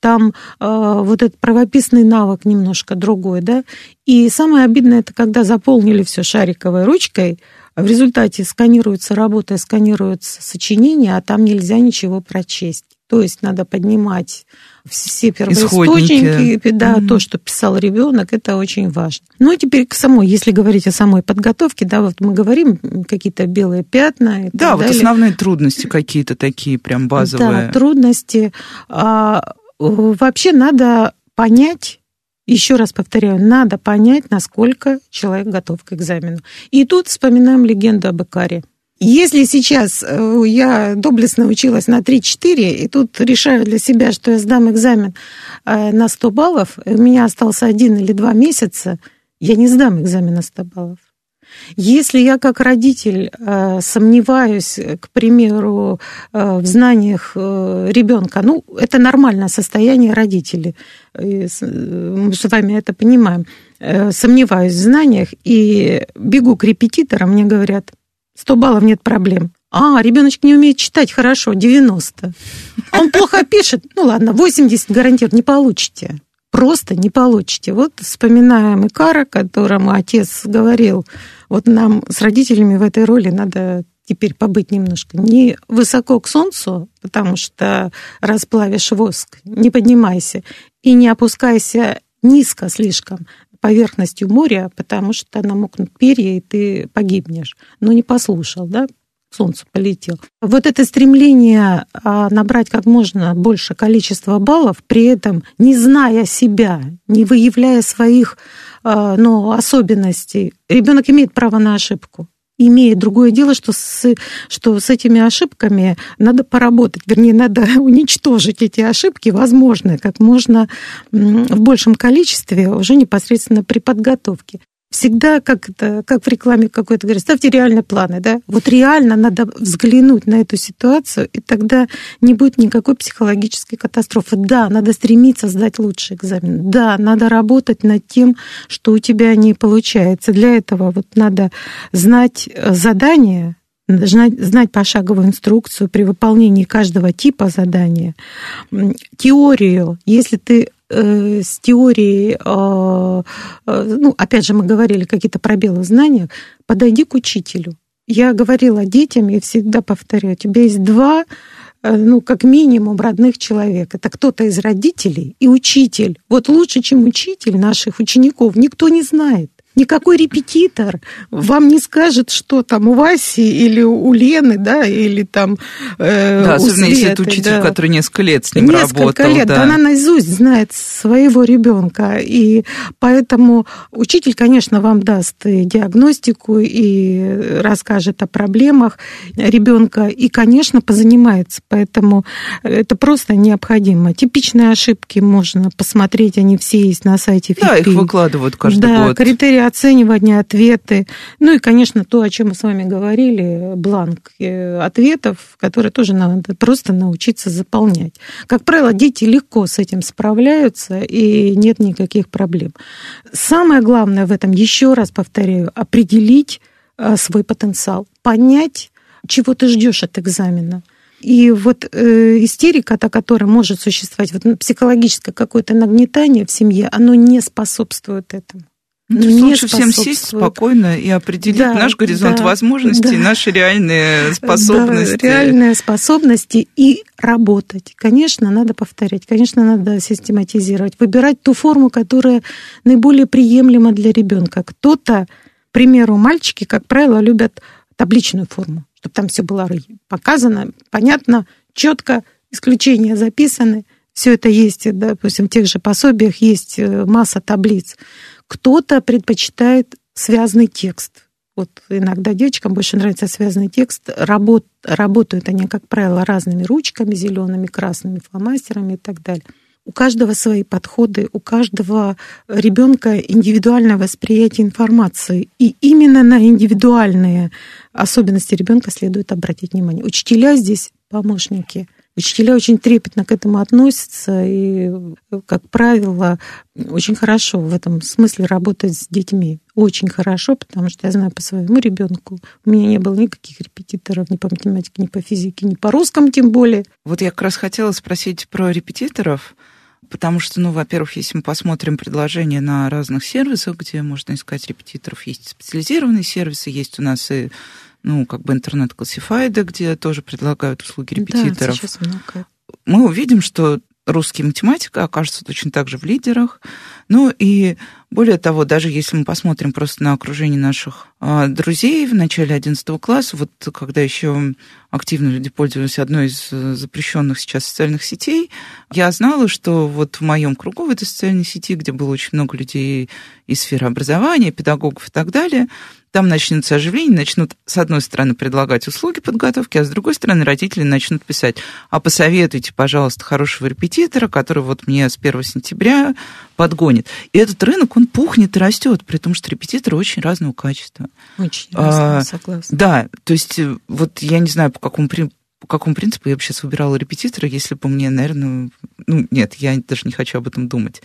там э, вот этот правописный навык немножко другой, да. И самое обидное, это когда заполнили все шариковой ручкой, в результате сканируется работа, сканируется сочинение, а там нельзя ничего прочесть. То есть надо поднимать все первоисточники, да, mm-hmm. то, что писал ребенок, это очень важно. Ну и теперь к самой, если говорить о самой подготовке, да, вот мы говорим какие-то белые пятна. И да, вот далее. основные трудности какие-то такие прям базовые. Да, трудности. А, вообще надо понять, еще раз повторяю, надо понять, насколько человек готов к экзамену. И тут вспоминаем легенду об Икаре. Если сейчас э, я доблестно училась на 3-4, и тут решаю для себя, что я сдам экзамен э, на 100 баллов, у меня остался один или два месяца, я не сдам экзамен на 100 баллов. Если я как родитель э, сомневаюсь, к примеру, в знаниях ребенка, ну, это нормальное состояние родителей, мы с вами это понимаем, сомневаюсь в знаниях и бегу к репетиторам, мне говорят, 100 баллов нет проблем. А, ребеночек не умеет читать, хорошо, 90. Он плохо пишет, ну ладно, 80 гарантирую, не получите. Просто не получите. Вот вспоминаем Икара, которому отец говорил, вот нам с родителями в этой роли надо теперь побыть немножко не высоко к солнцу, потому что расплавишь воск, не поднимайся, и не опускайся низко слишком, поверхностью моря, потому что намокнут перья, и ты погибнешь. Но не послушал, да, к солнцу полетел. Вот это стремление а, набрать как можно больше количества баллов, при этом не зная себя, не выявляя своих а, ну, особенностей, ребенок имеет право на ошибку имеет. Другое дело, что с, что с этими ошибками надо поработать, вернее, надо уничтожить эти ошибки, возможно, как можно в большем количестве уже непосредственно при подготовке всегда как, это, как в рекламе какой-то говорят, ставьте реальные планы, да? Вот реально надо взглянуть на эту ситуацию, и тогда не будет никакой психологической катастрофы. Да, надо стремиться сдать лучший экзамен. Да, надо работать над тем, что у тебя не получается. Для этого вот надо знать э, задание, знать, знать пошаговую инструкцию при выполнении каждого типа задания, теорию. Если ты с теорией, а, а, ну, опять же, мы говорили какие-то пробелы в знаниях, подойди к учителю. Я говорила детям и всегда повторяю, у тебя есть два э, ну, как минимум, родных человек. Это кто-то из родителей и учитель. Вот лучше, чем учитель наших учеников, никто не знает. Никакой репетитор вам не скажет, что там у Васи или уЛены, да, или там э, Да, особенно Светы, если это учитель, да. который несколько лет с ним несколько работал. лет, да. она наизусть знает своего ребенка, и поэтому учитель, конечно, вам даст и диагностику, и расскажет о проблемах ребенка, и, конечно, позанимается, поэтому это просто необходимо. Типичные ошибки можно посмотреть, они все есть на сайте ФИПИ. Да, их выкладывают каждый да, год. критерии оценивания, ответы. Ну и, конечно, то, о чем мы с вами говорили, бланк э, ответов, который тоже надо просто научиться заполнять. Как правило, дети легко с этим справляются, и нет никаких проблем. Самое главное в этом, еще раз повторяю, определить э, свой потенциал, понять, чего ты ждешь от экзамена. И вот э, истерика, та, которая может существовать, вот психологическое какое-то нагнетание в семье, оно не способствует этому. Лучше всем сесть спокойно и определить да, наш горизонт да, возможностей, да. наши реальные способности. Да, реальные способности и работать. Конечно, надо повторять, конечно, надо систематизировать, выбирать ту форму, которая наиболее приемлема для ребенка. Кто-то, к примеру, мальчики, как правило, любят табличную форму, чтобы там все было показано, понятно, четко, исключения записаны, все это есть, допустим, в тех же пособиях есть э, масса таблиц. Кто-то предпочитает связанный текст. Вот иногда девочкам больше нравится связанный текст. Работ, работают они, как правило, разными ручками, зелеными, красными фломастерами и так далее. У каждого свои подходы, у каждого ребенка индивидуальное восприятие информации. И именно на индивидуальные особенности ребенка следует обратить внимание. Учителя здесь помощники – Учителя очень трепетно к этому относятся и, как правило, очень хорошо в этом смысле работать с детьми. Очень хорошо, потому что я знаю по своему ребенку, у меня не было никаких репетиторов ни по математике, ни по физике, ни по русскому тем более. Вот я как раз хотела спросить про репетиторов, потому что, ну, во-первых, если мы посмотрим предложения на разных сервисах, где можно искать репетиторов, есть специализированные сервисы, есть у нас и ну, как бы интернет-классифайды, где тоже предлагают услуги репетиторов. Да, сейчас много. Мы увидим, что русский математика окажется точно так же в лидерах. Ну и более того, даже если мы посмотрим просто на окружение наших а, друзей в начале 11 класса, вот когда еще активно люди пользовались одной из э, запрещенных сейчас социальных сетей, я знала, что вот в моем кругу в этой социальной сети, где было очень много людей из сферы образования, педагогов и так далее, там начнется оживление, начнут, с одной стороны, предлагать услуги подготовки, а с другой стороны, родители начнут писать, а посоветуйте, пожалуйста, хорошего репетитора, который вот мне с 1 сентября подгонит. И этот рынок, он пухнет и растет, при том, что репетиторы очень разного качества. Очень разного, а, согласна. Да, то есть э, вот я не знаю, по какому по какому принципу я бы сейчас выбирала репетитора, если бы мне, наверное, ну, нет, я даже не хочу об этом думать.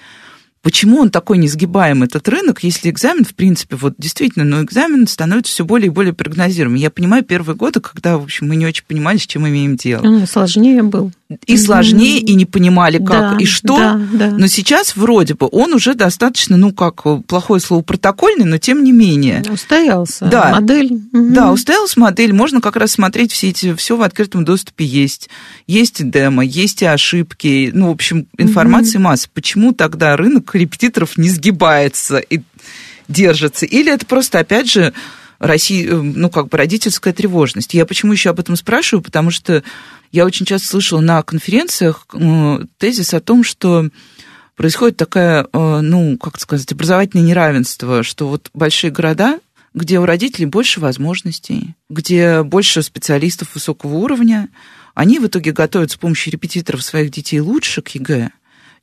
Почему он такой несгибаемый, этот рынок, если экзамен, в принципе, вот действительно, но экзамен становится все более и более прогнозируемым. Я понимаю первые годы, когда, в общем, мы не очень понимали, с чем имеем дело. Он сложнее был. И сложнее, и не понимали, как да, и что. Да, да. Но сейчас вроде бы он уже достаточно, ну, как плохое слово протокольный, но тем не менее. Устоялся. Да. Модель. Да, устоялась модель. Можно как раз смотреть все эти, все в открытом доступе есть. Есть и демо, есть и ошибки. Ну, в общем, информации угу. масса. Почему тогда рынок репетиторов не сгибается и держится? Или это просто, опять же, России, ну, как бы родительская тревожность. Я почему еще об этом спрашиваю? Потому что я очень часто слышала на конференциях э, тезис о том, что происходит такая, э, ну, как сказать, образовательное неравенство, что вот большие города, где у родителей больше возможностей, где больше специалистов высокого уровня, они в итоге готовят с помощью репетиторов своих детей лучше к ЕГЭ,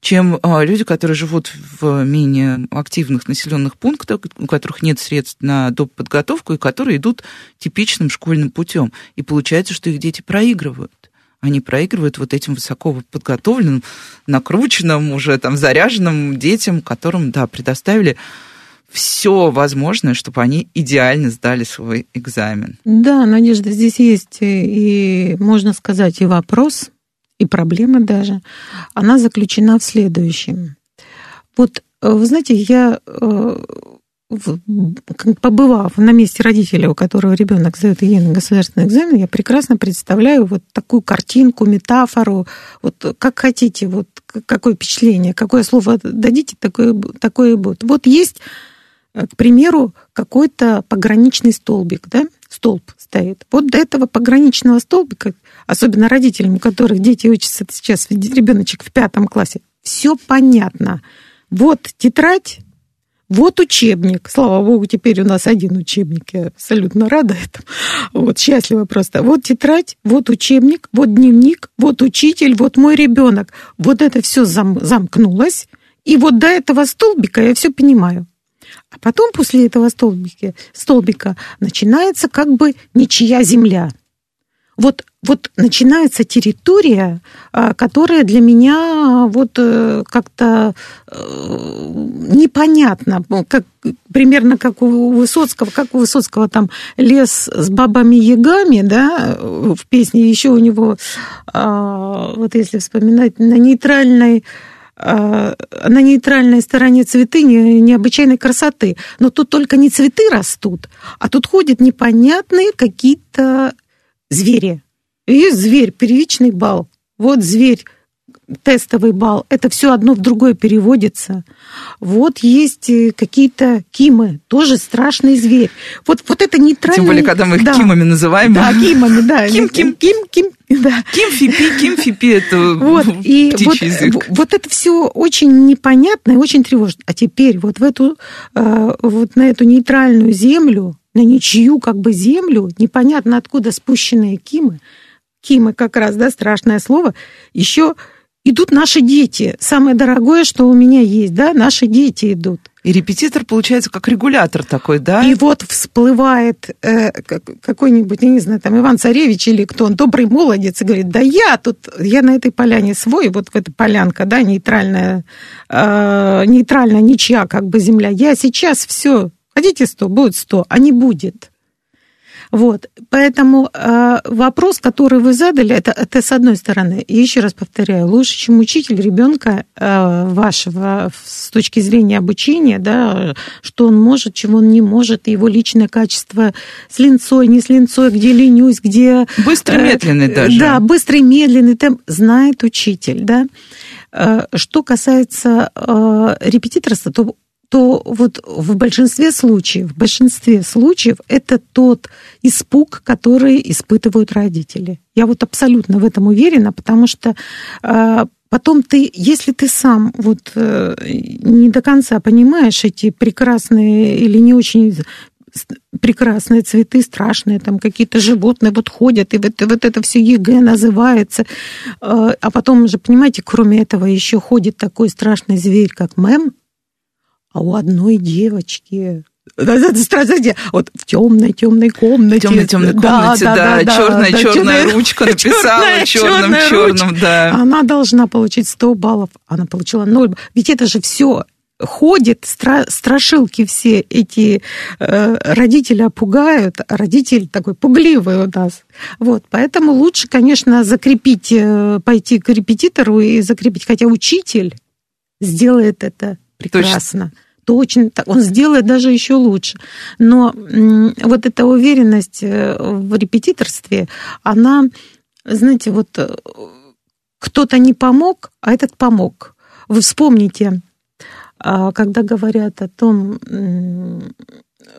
чем а, люди, которые живут в менее активных населенных пунктах, у которых нет средств на доп. подготовку и которые идут типичным школьным путем. И получается, что их дети проигрывают они проигрывают вот этим высоко подготовленным, накрученным, уже там заряженным детям, которым, да, предоставили все возможное, чтобы они идеально сдали свой экзамен. Да, Надежда, здесь есть и, можно сказать, и вопрос, и проблема даже. Она заключена в следующем. Вот, э, вы знаете, я э, побывав на месте родителя, у которого ребенок сдает единый государственный экзамен, я прекрасно представляю вот такую картинку, метафору, вот как хотите, вот какое впечатление, какое слово дадите, такое, такое и будет. Вот есть, э, к примеру, какой-то пограничный столбик, да, столб стоит. Вот до этого пограничного столбика, особенно родителям, у которых дети учатся сейчас, ребеночек в пятом классе, все понятно. Вот тетрадь, вот учебник. Слава богу, теперь у нас один учебник. Я абсолютно рада этому. Вот, счастлива просто. Вот тетрадь, вот учебник, вот дневник, вот учитель, вот мой ребенок. Вот это все зам, замкнулось. И вот до этого столбика я все понимаю. А потом после этого столбика, столбика начинается как бы ничья земля – вот, вот начинается территория, а, которая для меня вот э, как-то э, непонятна, как, примерно как у Высоцкого, как у Высоцкого там лес с бабами-ягами, да, в песне еще у него, а, вот если вспоминать, на нейтральной а, на нейтральной стороне цветы необычайной красоты. Но тут только не цветы растут, а тут ходят непонятные какие-то звери. Есть зверь, первичный бал. Вот зверь тестовый балл, это все одно в другое переводится. Вот есть э, какие-то кимы, тоже страшный зверь. Вот, вот это нейтральный... Тем более, когда мы их да. кимами называем. Да, кимами, да. Ким, ким. Ким, ким, да. Ким фипи, ким фипи, это Вот, и вот, язык. вот это все очень непонятно и очень тревожно. А теперь вот в эту, э, вот на эту нейтральную землю, на ничью как бы землю, непонятно откуда спущенные кимы, кимы как раз, да, страшное слово, еще идут наши дети. Самое дорогое, что у меня есть, да, наши дети идут. И репетитор получается как регулятор такой, да? И вот всплывает э, как- какой-нибудь, я не знаю, там Иван Царевич или кто он, добрый молодец, и говорит, да я тут, я на этой поляне свой, вот эта полянка, да, нейтральная, э, нейтральная ничья как бы земля, я сейчас все, хотите 100, будет 100, а не будет. Вот, поэтому э, вопрос, который вы задали, это, это с одной стороны. И еще раз повторяю, лучше, чем учитель ребенка э, вашего с точки зрения обучения, да, что он может, чего он не может, его личное качество с линцой, не с линцой, где ленюсь, где... Быстрый, э, медленный даже. Да, быстрый, медленный темп знает учитель, да. Э, Что касается э, репетиторства, то то вот в большинстве случаев, в большинстве случаев это тот испуг, который испытывают родители. Я вот абсолютно в этом уверена, потому что э, потом ты, если ты сам вот э, не до конца понимаешь эти прекрасные или не очень прекрасные цветы, страшные, там какие-то животные вот ходят, и вот, вот это все ЕГЭ называется. Э, А потом же, понимаете, кроме этого еще ходит такой страшный зверь, как мем, а у одной девочки да, да, да, вот в темной темной комнате. В темной темной комнате, да, черная да, черная ручка написала черная, черным черная черным, ручка. да. Она должна получить 100 баллов, она получила 0. Ведь это же все ходит, стра- страшилки все эти э, родители пугают, а родитель такой пугливый у нас. Вот, поэтому лучше, конечно, закрепить, э, пойти к репетитору и закрепить, хотя учитель сделает это прекрасно. Точно, так. он сделает даже еще лучше. Но вот эта уверенность э, в репетиторстве, она, знаете, вот э, кто-то не помог, а этот помог. Вы вспомните, а, когда говорят о том,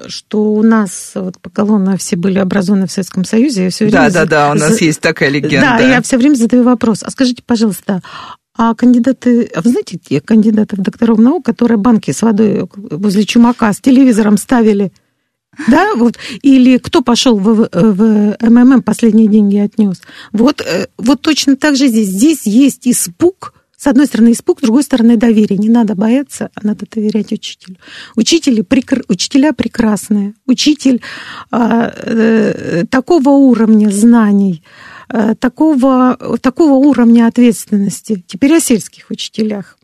что у нас вот по колонна все были образованы в Советском Союзе, я все время Да, да, да, у нас за- есть такая легенда. да, я все время задаю вопрос. А скажите, пожалуйста, а кандидаты, а вы знаете те кандидаты в докторов наук, которые банки с водой возле чумака с телевизором ставили? Да, вот. Или кто пошел в, в МММ последние деньги отнес? Вот, э, вот точно так же здесь. Здесь есть испуг, с одной стороны испуг, с другой стороны доверие. Не надо бояться, а надо доверять учителю. Учители, прекр- учителя прекрасные. Учитель а, э, такого уровня знаний, э, такого, такого уровня ответственности. Теперь о сельских учителях.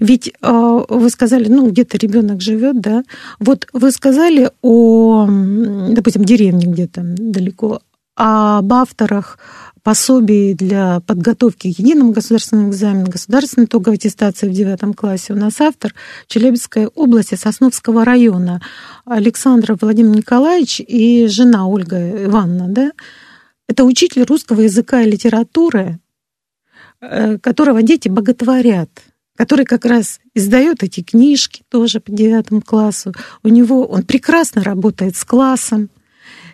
Ведь э, вы сказали, ну, где-то ребенок живет, да. Вот вы сказали о, допустим, деревне где-то далеко, об авторах пособий для подготовки к единому государственному экзамену, государственной итоговой аттестации в девятом классе. У нас автор Челябинской области Сосновского района Александр Владимир Николаевич и жена Ольга Ивановна, да. Это учитель русского языка и литературы, э, которого дети боготворят который как раз издает эти книжки тоже по девятому классу. У него он прекрасно работает с классом.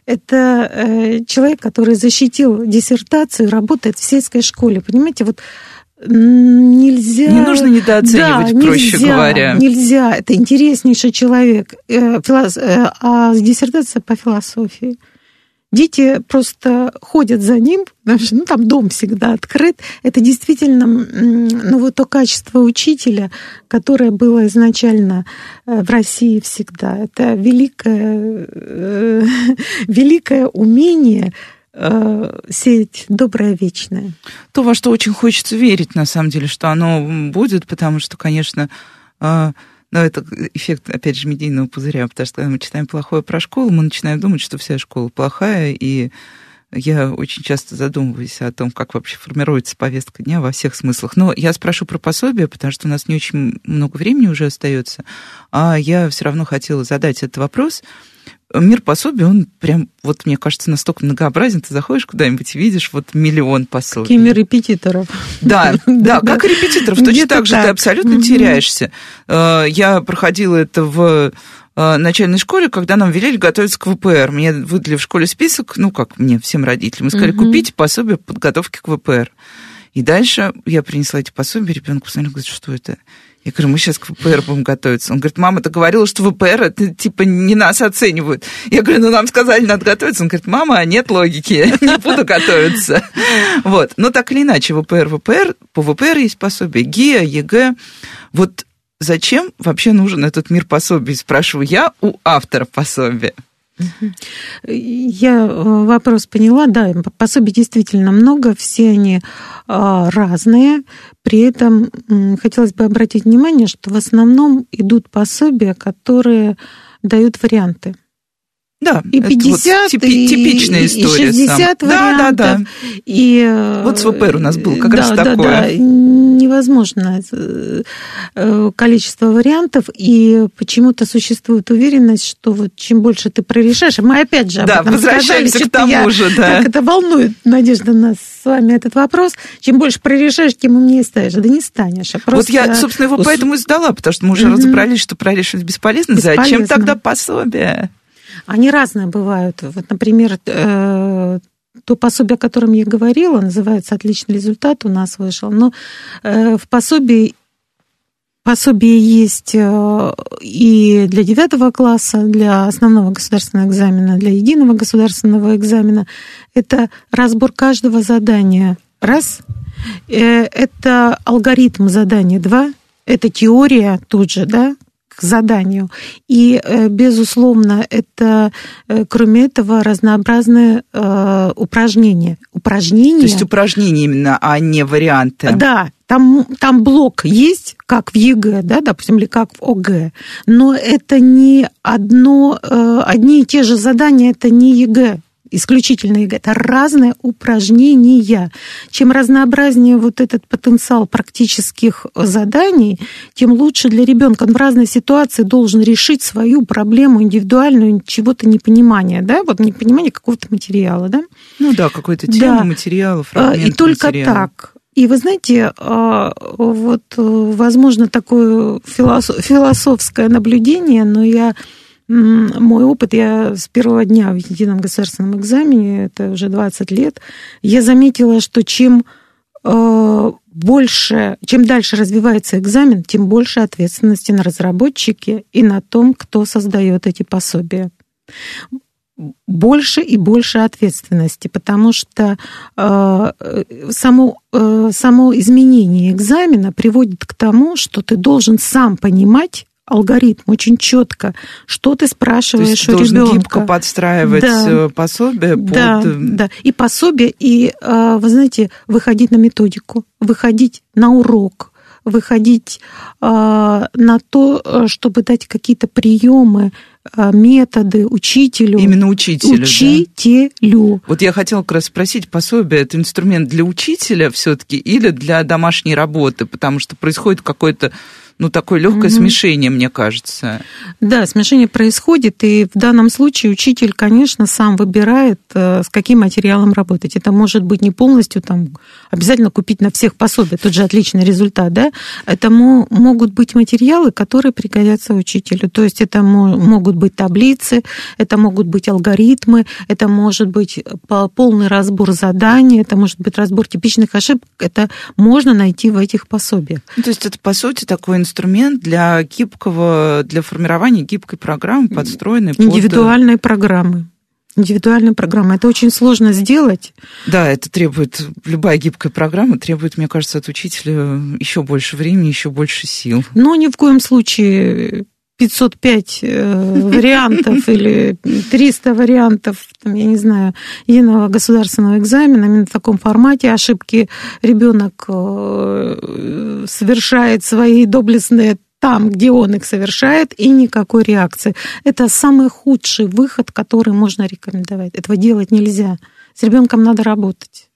Это э, человек, который защитил диссертацию, работает в сельской школе. Понимаете, вот нельзя... Не нужно недооценивать, Да, проще нельзя, говоря. Нельзя. Это интереснейший человек. Э, филос- А диссертация по философии. Дети просто ходят за ним, потому что ну, там дом всегда открыт. Это действительно ну, вот то качество учителя, которое было изначально э, в России всегда. Это великое, э, великое умение э, сеять доброе вечное. То, во что очень хочется верить, на самом деле, что оно будет, потому что, конечно, э, но это эффект, опять же, медийного пузыря, потому что когда мы читаем плохое про школу, мы начинаем думать, что вся школа плохая, и я очень часто задумываюсь о том, как вообще формируется повестка дня во всех смыслах. Но я спрошу про пособие, потому что у нас не очень много времени уже остается, а я все равно хотела задать этот вопрос. Мир пособий, он прям, вот мне кажется, настолько многообразен. Ты заходишь куда-нибудь и видишь вот миллион пособий. Какие мир репетиторов. Да, да, как репетиторов. Точно так же ты абсолютно теряешься. Э, я проходила это в начальной школе, когда нам велели готовиться к ВПР. Мне выдали в школе список, ну, как мне, всем родителям, и сказали, угу. купите пособие по подготовке к ВПР. И дальше я принесла эти пособия, ребенок посмотрел, говорит, что это? Я говорю, мы сейчас к ВПР будем готовиться. Он говорит, мама, ты говорила, что ВПР, это типа не нас оценивают. Я говорю, ну нам сказали, надо готовиться. Он говорит, мама, нет логики, не буду готовиться. Вот. Но так или иначе, ВПР, ВПР, по ВПР есть пособие, ГИА, ЕГЭ. Вот зачем вообще нужен этот мир пособий, спрашиваю я у автора пособия. Я э, вопрос поняла, да, пособий действительно много, все они а, разные. При этом хотелось бы обратить внимание, что в основном идут пособия, которые дают варианты. Да, и 50, вот и, типичная история. И 60 сам. вариантов. Да, да, да. И, вот с ВПР у нас был как да, раз да, такое. Да, невозможно э, количество вариантов, и почему-то существует уверенность, что вот чем больше ты прорешаешь, мы опять же об да, этом возвращаемся сказали, к тому я, же, да. Как это волнует, Надежда, нас с вами этот вопрос. Чем больше прорешаешь, тем умнее станешь. Да не станешь. А вот я, собственно, его поэтому и сдала, потому что мы уже mm-hmm. разобрались, что прорешивать бесполезно. бесполезно. Зачем тогда пособие? Они разные бывают. Вот, например, э, то пособие, о котором я говорила, называется «Отличный результат» у нас вышел. Но э, в пособии Пособие есть э, и для девятого класса, для основного государственного экзамена, для единого государственного экзамена. Это разбор каждого задания. Раз. Это алгоритм задания. Два. Это теория тут же, да, к заданию. И, э, безусловно, это, э, кроме этого, разнообразные э, упражнения. Упражнения. То есть упражнения именно, а не варианты. Да, там, там блок есть, как в ЕГЭ, да, допустим, или как в ОГЭ, но это не одно, одни и те же задания, это не ЕГЭ исключительно ЕГЭ, это разные упражнения. Чем разнообразнее вот этот потенциал практических заданий, тем лучше для ребенка. Он в разной ситуации должен решить свою проблему индивидуальную, чего-то непонимания, да, вот непонимание какого-то материала, да. Ну да, какой-то темы, да. материала, фрагмент И только материала. так. И вы знаете, а, вот, возможно, такое философское наблюдение, но я мой опыт, я с первого дня в едином государственном экзамене, это уже 20 лет, я заметила, что чем э, больше, чем дальше развивается экзамен, тем больше ответственности на разработчике и на том, кто создает эти пособия. Больше и больше ответственности, потому что э, само, э, само изменение экзамена приводит к тому, что ты должен сам понимать, алгоритм очень четко, что ты спрашиваешь То есть у ребенка. гибко подстраивать да. Э, пособие под... Да, да, и пособие, и, э, вы знаете, выходить на методику, выходить на урок, выходить э, на то, чтобы дать какие-то приемы, методы учителю. Именно учителю. Учителю. Да? Вот я хотела как раз спросить, пособие это инструмент для учителя все-таки или для домашней работы, потому что происходит какой-то ну, такое легкое угу. смешение, мне кажется. Да, смешение происходит, и в данном случае учитель, конечно, сам выбирает, э, с каким материалом работать. Это может быть не полностью там обязательно купить на всех пособия, тот же отличный результат, да. Это могут быть материалы, которые пригодятся учителю. То есть это могут быть таблицы, это могут быть алгоритмы, это может быть полный разбор заданий, это может быть разбор типичных ошибок. Это можно найти в этих пособиях. Ну, то есть это, по сути, такой инструмент для гибкого, для формирования гибкой программы, подстроенной под... Индивидуальной программы индивидуальная программа. Это очень сложно сделать. Да, это требует, любая гибкая программа требует, мне кажется, от учителя еще больше времени, еще больше сил. Но ни в коем случае 505 э, вариантов или 300 вариантов, там, я не знаю, единого государственного экзамена именно в таком формате. Ошибки ребенок э, совершает свои доблестные там, где он их совершает, и никакой реакции. Это самый худший выход, который можно рекомендовать. Этого делать нельзя. С ребенком надо работать.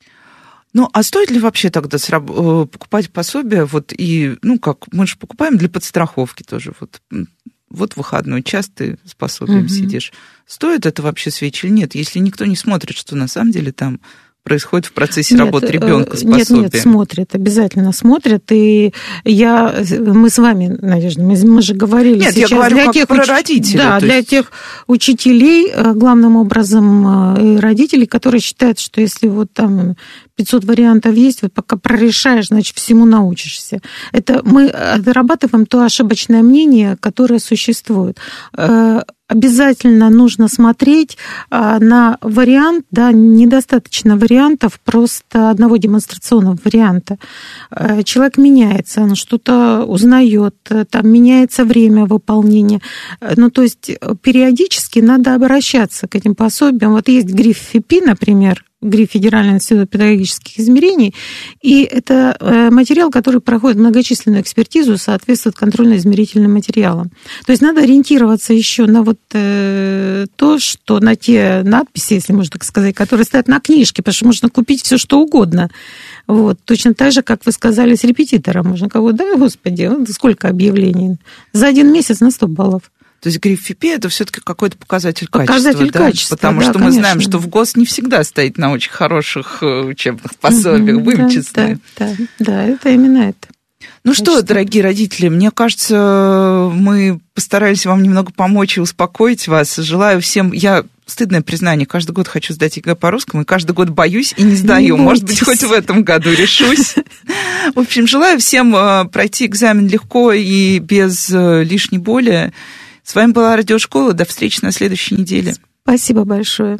Ну, а стоит ли вообще тогда э, покупать пособие, вот и, ну, как, мы же покупаем для подстраховки тоже, вот, вот выходной час ты с пособием угу. сидишь. Стоит это вообще свечи или нет, если никто не смотрит, что на самом деле там происходит в процессе нет, работы ребенка с Нет, нет, смотрят, обязательно смотрят. И я, мы с вами, Надежда, мы, мы же говорили нет, сейчас я говорю для как тех про уч... родителей. Да, для есть... тех учителей, э, главным образом, э, и родителей, которые считают, что если вот там 500 вариантов есть, вот пока прорешаешь, значит, всему научишься. Это мы дорабатываем то ошибочное мнение, которое существует э, обязательно нужно смотреть а, на вариант, да, недостаточно вариантов, просто одного демонстрационного варианта. Э, человек меняется, он что-то узнает, там меняется время выполнения. Э, ну, то есть периодически надо обращаться к этим пособиям. Вот есть гриф ФИПИ, например, ГРИ Федеральный институт педагогических измерений. И это э, материал, который проходит многочисленную экспертизу, соответствует контрольно-измерительным материалам. То есть надо ориентироваться еще на вот э, то, что на те надписи, если можно так сказать, которые стоят на книжке, потому что можно купить все что угодно. Вот. Точно так же, как вы сказали, с репетитором можно кого да, господи, сколько объявлений. За один месяц на 100 баллов. То есть гриф-ФИПИ это все-таки какой-то показатель, показатель качества. качества, Потому да, что конечно. мы знаем, что в ГОС не всегда стоит на очень хороших э, учебных пособиях, Мгм, будем да. Да, да, да, это именно это. Ну что, Конечно. дорогие родители, мне кажется, мы постарались вам немного помочь и успокоить вас. Желаю всем... Я стыдное признание, каждый год хочу сдать ЕГЭ по русскому, и каждый год боюсь и не сдаю. Не Может быть, хоть в этом году решусь. В общем, желаю всем э, пройти экзамен легко и без э, лишней боли. С вами была Радиошкола. До встречи на следующей неделе. Спасибо большое.